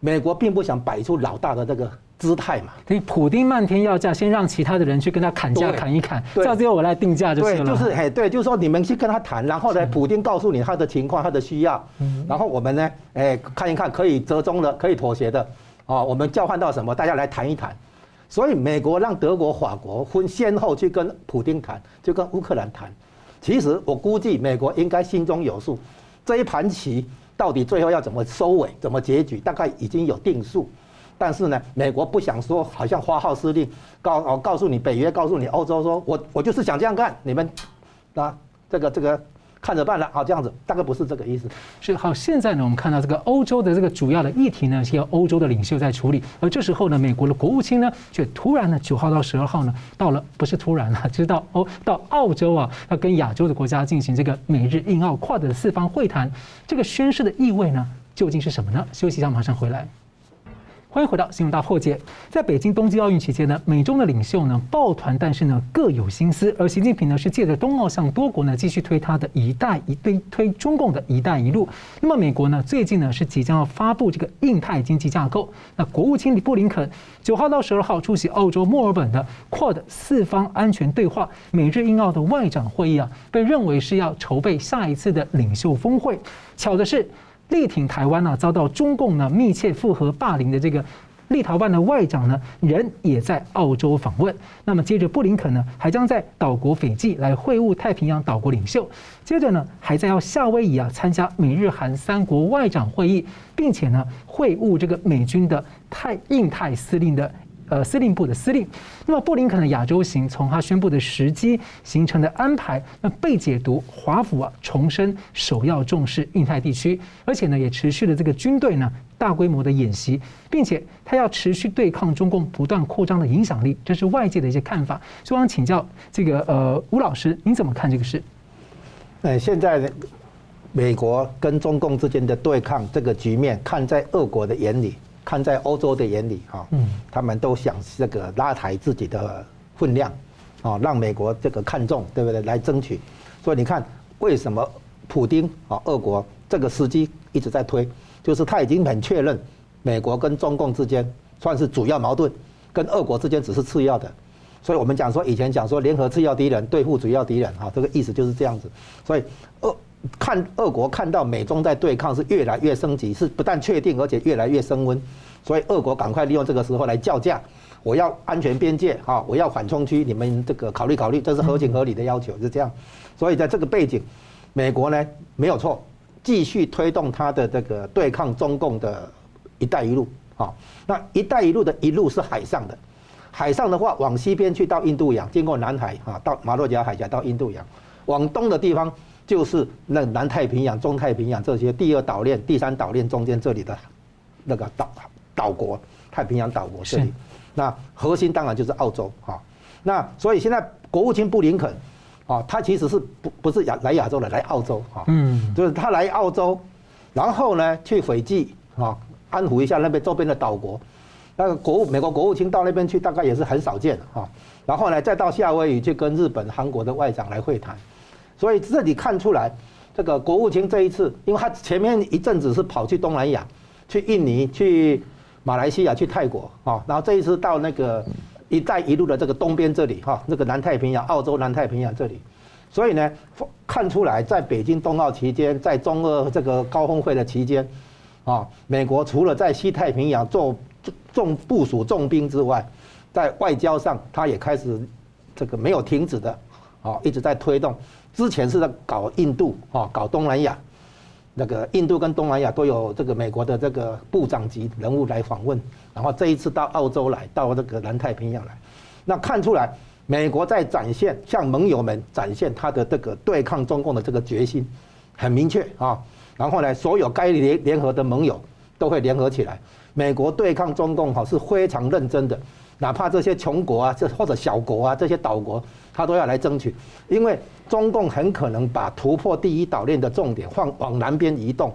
美国并不想摆出老大的这个。姿态嘛，所以普丁漫天要价，先让其他的人去跟他砍价砍一砍，到最后我来定价就行了。对，就是嘿，对，就是说你们去跟他谈，然后呢，普丁告诉你他的情况、他的需要，然后我们呢，哎，看一看可以折中的、可以妥协的，啊，我们交换到什么，大家来谈一谈。所以美国让德国、法国分先后去跟普丁谈，就跟乌克兰谈。其实我估计美国应该心中有数，这一盘棋到底最后要怎么收尾、怎么结局，大概已经有定数。但是呢，美国不想说，好像发号施令，告哦告诉你北约，告诉你欧洲，说我我就是想这样干，你们啊这个这个看着办了，好这样子，大概不是这个意思。是好，现在呢，我们看到这个欧洲的这个主要的议题呢，是由欧洲的领袖在处理，而这时候呢，美国的国务卿呢，却突然呢，九号到十二号呢，到了不是突然了，就是到欧到澳洲啊，要跟亚洲的国家进行这个美日印澳跨的四方会谈，这个宣示的意味呢，究竟是什么呢？休息一下，马上回来。欢迎回到新闻大破解。在北京冬季奥运期间呢，美中的领袖呢抱团，但是呢各有心思。而习近平呢是借着冬奥向多国呢继续推他的一带一推推中共的一带一路。那么美国呢最近呢是即将要发布这个印太经济架构。那国务卿布林肯九号到十二号出席澳洲墨尔本的 QUAD 四方安全对话美日印澳的外长会议啊，被认为是要筹备下一次的领袖峰会。巧的是。力挺台湾呢，遭到中共呢密切附和霸凌的这个立陶宛的外长呢，人也在澳洲访问。那么接着布林肯呢，还将在岛国斐济来会晤太平洋岛国领袖。接着呢，还在要夏威夷啊参加美日韩三国外长会议，并且呢会晤这个美军的太印太司令的。呃，司令部的司令。那么布林肯的亚洲行，从他宣布的时机、行程的安排，那被解读，华府啊重申首要重视印太地区，而且呢也持续了这个军队呢大规模的演习，并且他要持续对抗中共不断扩张的影响力，这是外界的一些看法。希望请教这个呃吴老师，您怎么看这个事？呃，现在美国跟中共之间的对抗这个局面，看在俄国的眼里。看在欧洲的眼里，哈，嗯，他们都想这个拉抬自己的分量，啊，让美国这个看重，对不对？来争取。所以你看，为什么普京啊，俄国这个时机一直在推，就是他已经很确认，美国跟中共之间算是主要矛盾，跟俄国之间只是次要的。所以我们讲说，以前讲说联合次要敌人对付主要敌人，哈，这个意思就是这样子。所以俄。看俄国看到美中在对抗是越来越升级，是不但确定，而且越来越升温。所以俄国赶快利用这个时候来叫价，我要安全边界哈，我要缓冲区，你们这个考虑考虑，这是合情合理的要求，是这样。所以在这个背景，美国呢没有错，继续推动它的这个对抗中共的一带一路啊。那一带一路的一路是海上的，海上的话往西边去到印度洋，经过南海啊，到马六甲海峡到印度洋，往东的地方。就是那南太平洋、中太平洋这些第二岛链、第三岛链中间这里的那个岛岛国，太平洋岛国这里，那核心当然就是澳洲啊。那所以现在国务卿布林肯啊，他其实是不不是亚来亚洲的，来澳洲啊，嗯，就是他来澳洲，然后呢去斐济啊，安抚一下那边周边的岛国。那个国务美国国务卿到那边去，大概也是很少见的哈。然后呢，再到夏威夷去跟日本、韩国的外长来会谈。所以这里看出来，这个国务卿这一次，因为他前面一阵子是跑去东南亚，去印尼、去马来西亚、去泰国啊，然后这一次到那个“一带一路”的这个东边这里哈，那个南太平洋、澳洲南太平洋这里，所以呢，看出来在北京冬奥期间，在中俄这个高峰会的期间，啊，美国除了在西太平洋做重部署重兵之外，在外交上，他也开始这个没有停止的啊，一直在推动。之前是在搞印度啊，搞东南亚，那个印度跟东南亚都有这个美国的这个部长级人物来访问，然后这一次到澳洲来，到这个南太平洋来，那看出来美国在展现向盟友们展现他的这个对抗中共的这个决心，很明确啊。然后呢，所有该联联合的盟友都会联合起来，美国对抗中共哈是非常认真的。哪怕这些穷国啊，这或者小国啊，这些岛国，他都要来争取，因为中共很可能把突破第一岛链的重点放往南边移动，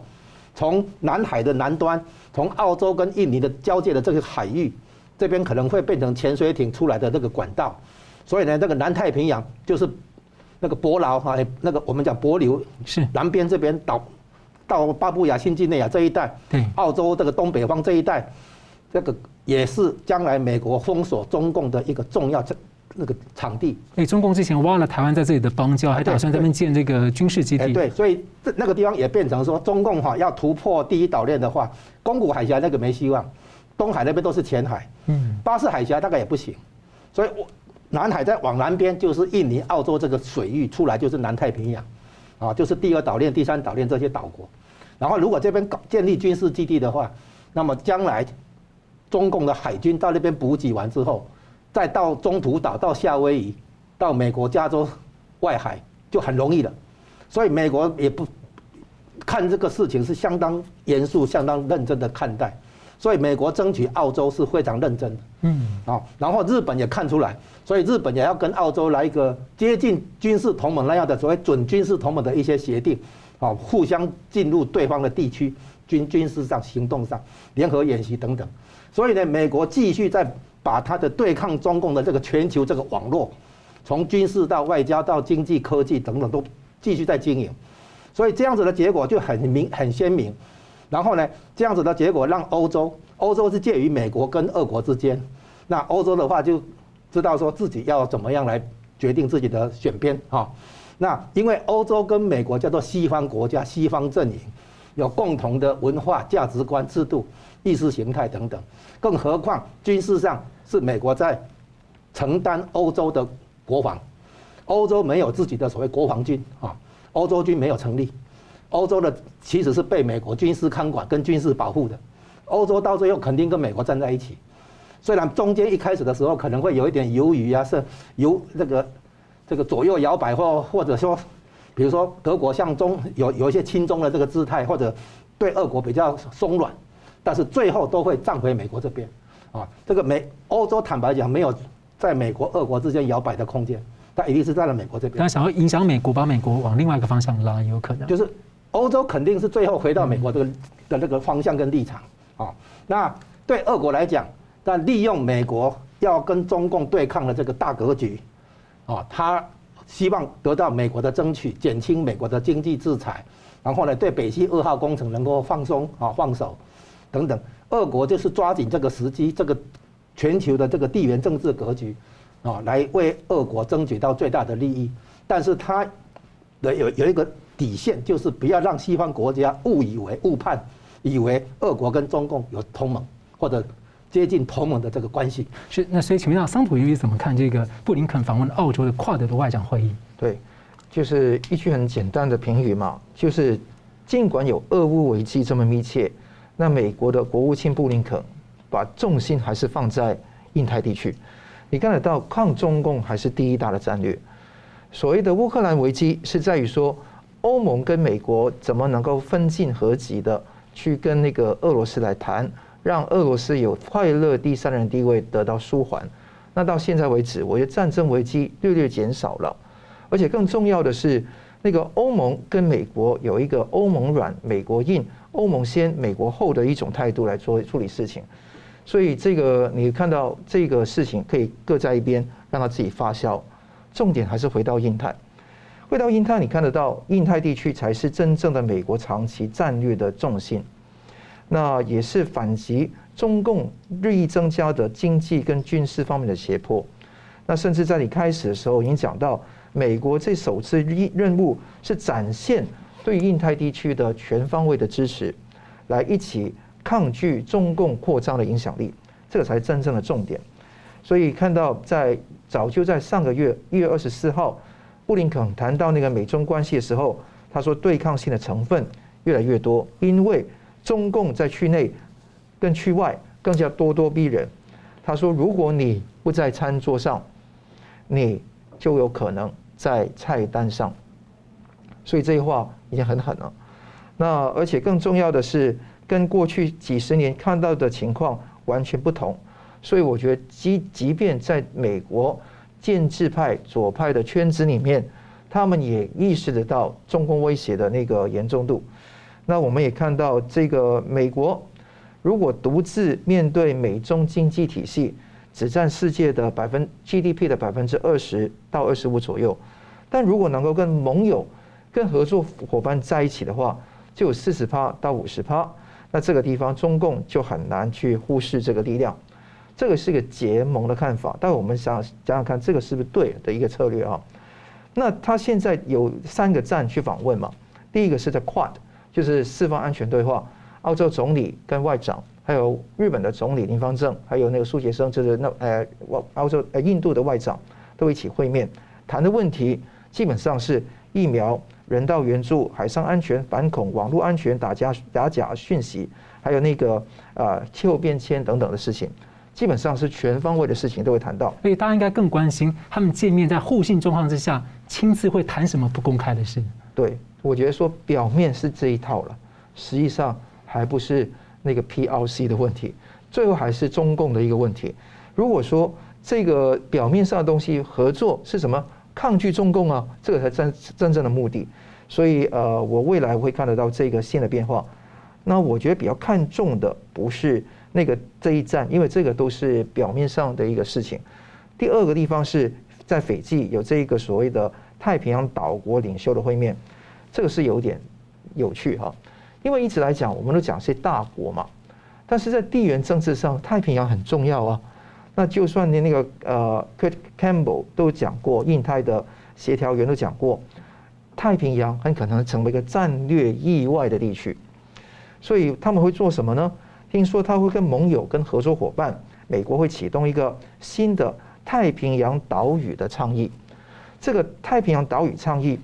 从南海的南端，从澳洲跟印尼的交界的这个海域，这边可能会变成潜水艇出来的这个管道，所以呢，这个南太平洋就是那个伯劳哈，那个我们讲伯流是南边这边岛，到巴布亚新几内亚这一带，对，澳洲这个东北方这一带。这个也是将来美国封锁中共的一个重要那个场地。哎，中共之前挖了台湾在这里的邦交，还打算在那边建这个军事基地。对，所以这那个地方也变成说，中共哈要突破第一岛链的话，宫古海峡那个没希望，东海那边都是浅海，嗯，巴士海峡大概也不行，所以我南海再往南边就是印尼、澳洲这个水域出来就是南太平洋，啊，就是第二岛链、第三岛链这些岛国。然后如果这边搞建立军事基地的话，那么将来。中共的海军到那边补给完之后，再到中途岛、到夏威夷、到美国加州外海就很容易了。所以美国也不看这个事情是相当严肃、相当认真的看待。所以美国争取澳洲是非常认真的。嗯，啊，然后日本也看出来，所以日本也要跟澳洲来一个接近军事同盟那样的所谓准军事同盟的一些协定，啊，互相进入对方的地区，军军事上、行动上、联合演习等等。所以呢，美国继续在把它的对抗中共的这个全球这个网络，从军事到外交到经济科技等等都继续在经营，所以这样子的结果就很明很鲜明。然后呢，这样子的结果让欧洲，欧洲是介于美国跟俄国之间，那欧洲的话就知道说自己要怎么样来决定自己的选边啊。那因为欧洲跟美国叫做西方国家、西方阵营，有共同的文化、价值观、制度、意识形态等等。更何况军事上是美国在承担欧洲的国防，欧洲没有自己的所谓国防军啊，欧洲军没有成立，欧洲的其实是被美国军事看管跟军事保护的，欧洲到最后肯定跟美国站在一起。虽然中间一开始的时候可能会有一点犹豫啊，是由这个这个左右摇摆，或或者说，比如说德国向中有有一些亲中的这个姿态，或者对俄国比较松软，但是最后都会站回美国这边，啊，这个美欧洲坦白讲没有在美国俄国之间摇摆的空间，它一定是在了美国这边。他想要影响美国，把美国往另外一个方向拉，有可能。就是欧洲肯定是最后回到美国这个的那个方向跟立场，啊，那对俄国来讲。但利用美国要跟中共对抗的这个大格局，啊，他希望得到美国的争取，减轻美国的经济制裁，然后呢，对北溪二号工程能够放松啊放手，等等。俄国就是抓紧这个时机，这个全球的这个地缘政治格局，啊，来为俄国争取到最大的利益。但是他的有有一个底线，就是不要让西方国家误以为误判，以为俄国跟中共有同盟或者。接近同盟的这个关系是那，所以请问一下桑普尤怎么看这个布林肯访问澳洲的跨德的外长会议？对，就是一句很简单的评语嘛，就是尽管有俄乌危机这么密切，那美国的国务卿布林肯把重心还是放在印太地区。你看得到抗中共还是第一大的战略。所谓的乌克兰危机是在于说，欧盟跟美国怎么能够分进合击的去跟那个俄罗斯来谈。让俄罗斯有快乐第三人地位得到舒缓，那到现在为止，我觉得战争危机略略减少了，而且更重要的是，那个欧盟跟美国有一个欧盟软、美国硬、欧盟先、美国后的一种态度来做处理事情，所以这个你看到这个事情可以搁在一边，让它自己发酵，重点还是回到印太，回到印太，你看得到印太地区才是真正的美国长期战略的重心。那也是反击中共日益增加的经济跟军事方面的胁迫。那甚至在你开始的时候已经讲到，美国这首次任务是展现对印太地区的全方位的支持，来一起抗拒中共扩张的影响力，这个才是真正的重点。所以看到在早就在上个月一月二十四号，布林肯谈到那个美中关系的时候，他说对抗性的成分越来越多，因为。中共在区内跟区外更加咄咄逼人。他说：“如果你不在餐桌上，你就有可能在菜单上。”所以这句话已经很狠了。那而且更重要的是，跟过去几十年看到的情况完全不同。所以我觉得，即即便在美国建制派左派的圈子里面，他们也意识得到中共威胁的那个严重度。那我们也看到，这个美国如果独自面对美中经济体系，只占世界的百分 GDP 的百分之二十到二十五左右，但如果能够跟盟友、跟合作伙伴在一起的话，就有四十趴到五十趴。那这个地方中共就很难去忽视这个力量。这个是个结盟的看法，但我们想想想看，这个是不是对的一个策略啊？那他现在有三个站去访问嘛？第一个是在 Quad。就是四方安全对话，澳洲总理跟外长，还有日本的总理林芳正，还有那个苏杰生，就是那呃，澳洲呃印度的外长都一起会面，谈的问题基本上是疫苗、人道援助、海上安全、反恐、网络安全、打假打假讯息，还有那个呃气候变迁等等的事情，基本上是全方位的事情都会谈到。所以大家应该更关心他们见面在互信状况之下，亲自会谈什么不公开的事。对。我觉得说表面是这一套了，实际上还不是那个 PRC 的问题，最后还是中共的一个问题。如果说这个表面上的东西合作是什么抗拒中共啊，这个才真真正的目的。所以呃，我未来会看得到这个新的变化。那我觉得比较看重的不是那个这一战，因为这个都是表面上的一个事情。第二个地方是在斐济有这一个所谓的太平洋岛国领袖的会面。这个是有点有趣哈，因为一直来讲，我们都讲是大国嘛，但是在地缘政治上，太平洋很重要啊。那就算连那个呃，Kurt Campbell 都讲过，印太的协调员都讲过，太平洋很可能成为一个战略意外的地区。所以他们会做什么呢？听说他会跟盟友、跟合作伙伴，美国会启动一个新的太平洋岛屿的倡议。这个太平洋岛屿倡议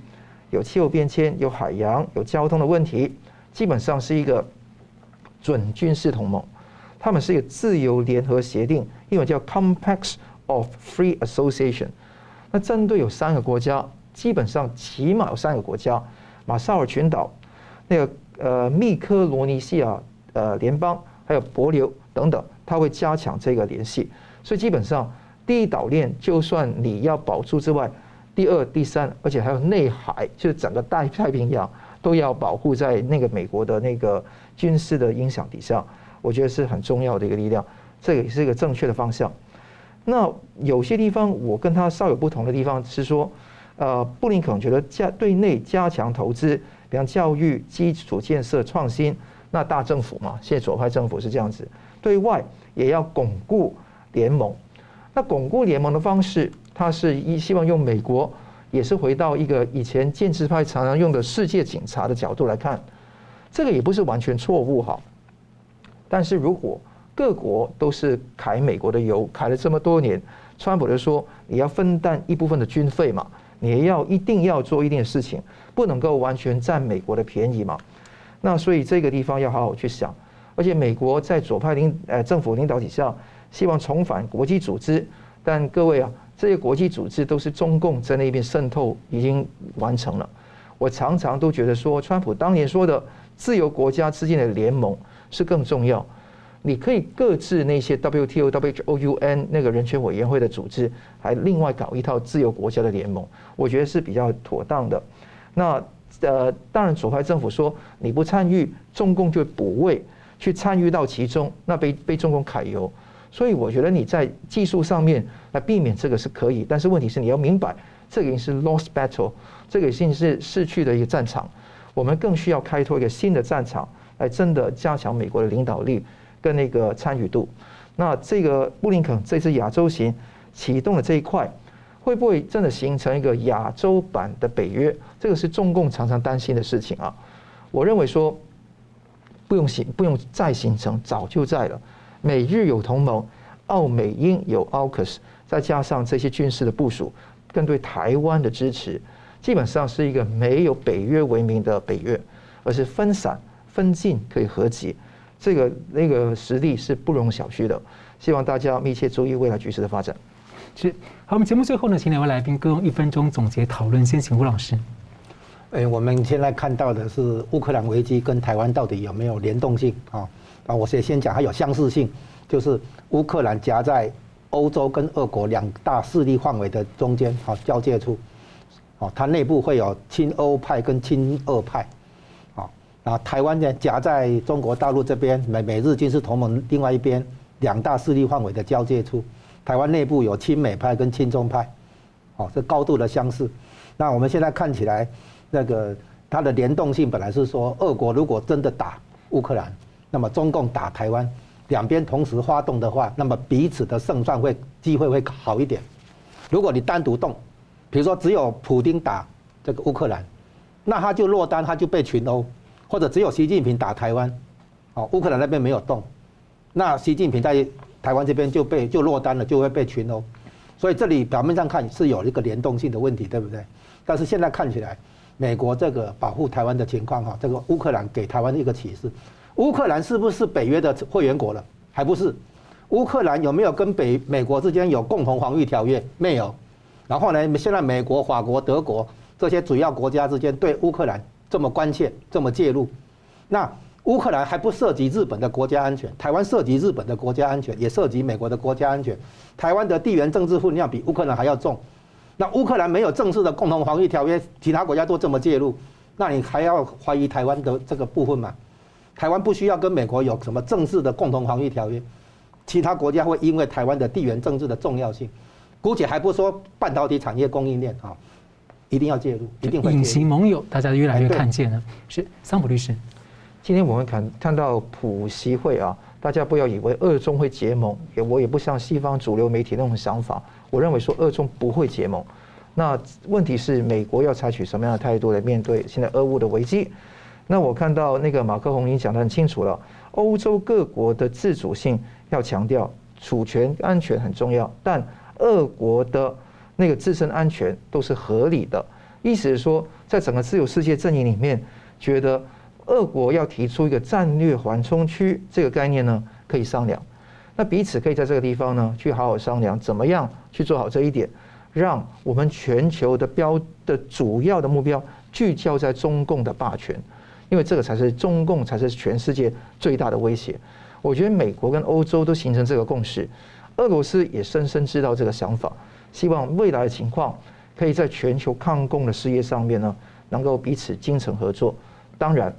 有气候变迁、有海洋、有交通的问题，基本上是一个准军事同盟。他们是一个自由联合协定，英文叫 Compact of Free Association。那针对有三个国家，基本上起码有三个国家：马绍尔群岛、那个呃密克罗尼西亚呃联邦，还有帛琉等等，它会加强这个联系。所以基本上第一岛链，就算你要保住之外，第二、第三，而且还有内海，就是整个大太平洋都要保护在那个美国的那个军事的影响底下。我觉得是很重要的一个力量，这个也是一个正确的方向。那有些地方我跟他稍有不同的地方是说，呃，布林肯觉得加对内加强投资，比方教育、基础建设、创新，那大政府嘛，现在左派政府是这样子。对外也要巩固联盟，那巩固联盟的方式，他是一希望用美国，也是回到一个以前建制派常常用的世界警察的角度来看，这个也不是完全错误哈。但是如果各国都是揩美国的油，揩了这么多年，川普就说你要分担一部分的军费嘛，你要一定要做一定的事情，不能够完全占美国的便宜嘛。那所以这个地方要好好去想。而且美国在左派领呃政府领导底下，希望重返国际组织，但各位啊，这些国际组织都是中共在那边渗透已经完成了。我常常都觉得说，川普当年说的自由国家之间的联盟。是更重要，你可以各自那些 WTO、WHO、UN 那个人权委员会的组织，还另外搞一套自由国家的联盟，我觉得是比较妥当的。那呃，当然左派政府说你不参与，中共就补位去参与到其中，那被被中共揩油。所以我觉得你在技术上面来避免这个是可以，但是问题是你要明白，这个已经是 lost battle，这个已经是逝去的一个战场，我们更需要开拓一个新的战场。来真的加强美国的领导力跟那个参与度，那这个布林肯这次亚洲行启动的这一块，会不会真的形成一个亚洲版的北约？这个是中共常常担心的事情啊。我认为说不用形，不用再形成，早就在了。美日有同盟，澳美英有 AUKUS，再加上这些军事的部署，跟对台湾的支持，基本上是一个没有北约为名的北约，而是分散。分进可以合击，这个那个实力是不容小觑的。希望大家密切注意未来局势的发展。是，好，我们节目最后呢，请两位来宾各用一分钟总结讨论。先请吴老师。哎，我们现在看到的是乌克兰危机跟台湾到底有没有联动性啊？啊，我先先讲还有相似性，就是乌克兰夹在欧洲跟俄国两大势力范围的中间，好交界处，哦，它内部会有亲欧派跟亲俄派。啊，台湾呢夹在中国大陆这边，美美日军事同盟另外一边，两大势力范围的交界处，台湾内部有亲美派跟亲中派，哦，这高度的相似。那我们现在看起来，那个它的联动性本来是说，俄国如果真的打乌克兰，那么中共打台湾，两边同时发动的话，那么彼此的胜算会机会会好一点。如果你单独动，比如说只有普丁打这个乌克兰，那他就落单，他就被群殴。或者只有习近平打台湾，哦，乌克兰那边没有动，那习近平在台湾这边就被就落单了，就会被群殴，所以这里表面上看是有一个联动性的问题，对不对？但是现在看起来，美国这个保护台湾的情况哈，这个乌克兰给台湾的一个启示，乌克兰是不是北约的会员国了？还不是，乌克兰有没有跟北美国之间有共同防御条约？没有。然后呢，现在美国、法国、德国这些主要国家之间对乌克兰。这么关切，这么介入，那乌克兰还不涉及日本的国家安全，台湾涉及日本的国家安全，也涉及美国的国家安全。台湾的地缘政治分量比乌克兰还要重，那乌克兰没有正式的共同防御条约，其他国家都这么介入，那你还要怀疑台湾的这个部分吗？台湾不需要跟美国有什么正式的共同防御条约，其他国家会因为台湾的地缘政治的重要性，姑且还不说半导体产业供应链啊。一定要介入，一定会。隐形盟友，大家越来越看见了。是桑普律师，今天我们看看到普习会啊，大家不要以为俄中会结盟，也我也不像西方主流媒体那种想法。我认为说俄中不会结盟，那问题是美国要采取什么样的态度来面对现在俄乌的危机？那我看到那个马克宏已经讲得很清楚了，欧洲各国的自主性要强调，主权安全很重要，但俄国的那个自身安全都是合理的。意思是说，在整个自由世界阵营里面，觉得俄国要提出一个战略缓冲区这个概念呢，可以商量。那彼此可以在这个地方呢，去好好商量，怎么样去做好这一点，让我们全球的标的主要的目标聚焦在中共的霸权。因为这个才是中共，才是全世界最大的威胁。我觉得美国跟欧洲都形成这个共识，俄罗斯也深深知道这个想法，希望未来的情况可以在全球抗共的事业上面呢，能够彼此精诚合作。当然，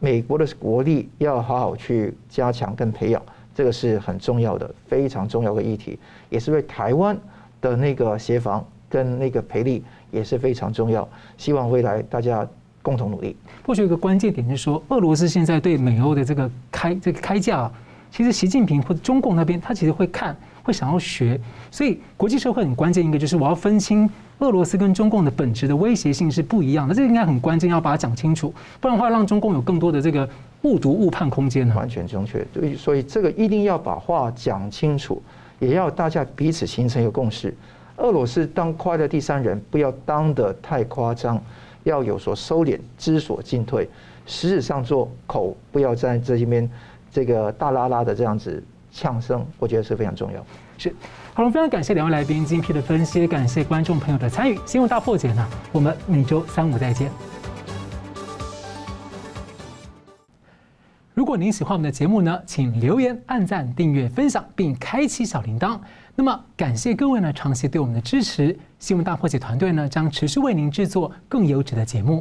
美国的国力要好好去加强跟培养，这个是很重要的，非常重要的议题，也是为台湾的那个协防跟那个培力也是非常重要。希望未来大家。共同努力。或许有一个关键点就是说，俄罗斯现在对美欧的这个开这个开价，其实习近平或者中共那边他其实会看，会想要学。所以国际社会很关键一个就是我要分清俄罗斯跟中共的本质的威胁性是不一样的，这应该很关键，要把它讲清楚，不然的话让中共有更多的这个误读误判空间呢。完全正确，对，所以这个一定要把话讲清楚，也要大家彼此形成一个共识。俄罗斯当快乐第三人，不要当得太夸张。要有所收敛，知所进退，实质上做口，不要在这一边这个大拉拉的这样子呛声，我觉得是非常重要。是，好了，非常感谢两位来宾精辟的分析，感谢观众朋友的参与。新闻大破解呢，我们每周三五再见。如果您喜欢我们的节目呢，请留言、按赞、订阅、分享，并开启小铃铛。那么，感谢各位呢长期对我们的支持。新闻大破解团队呢将持续为您制作更优质的节目。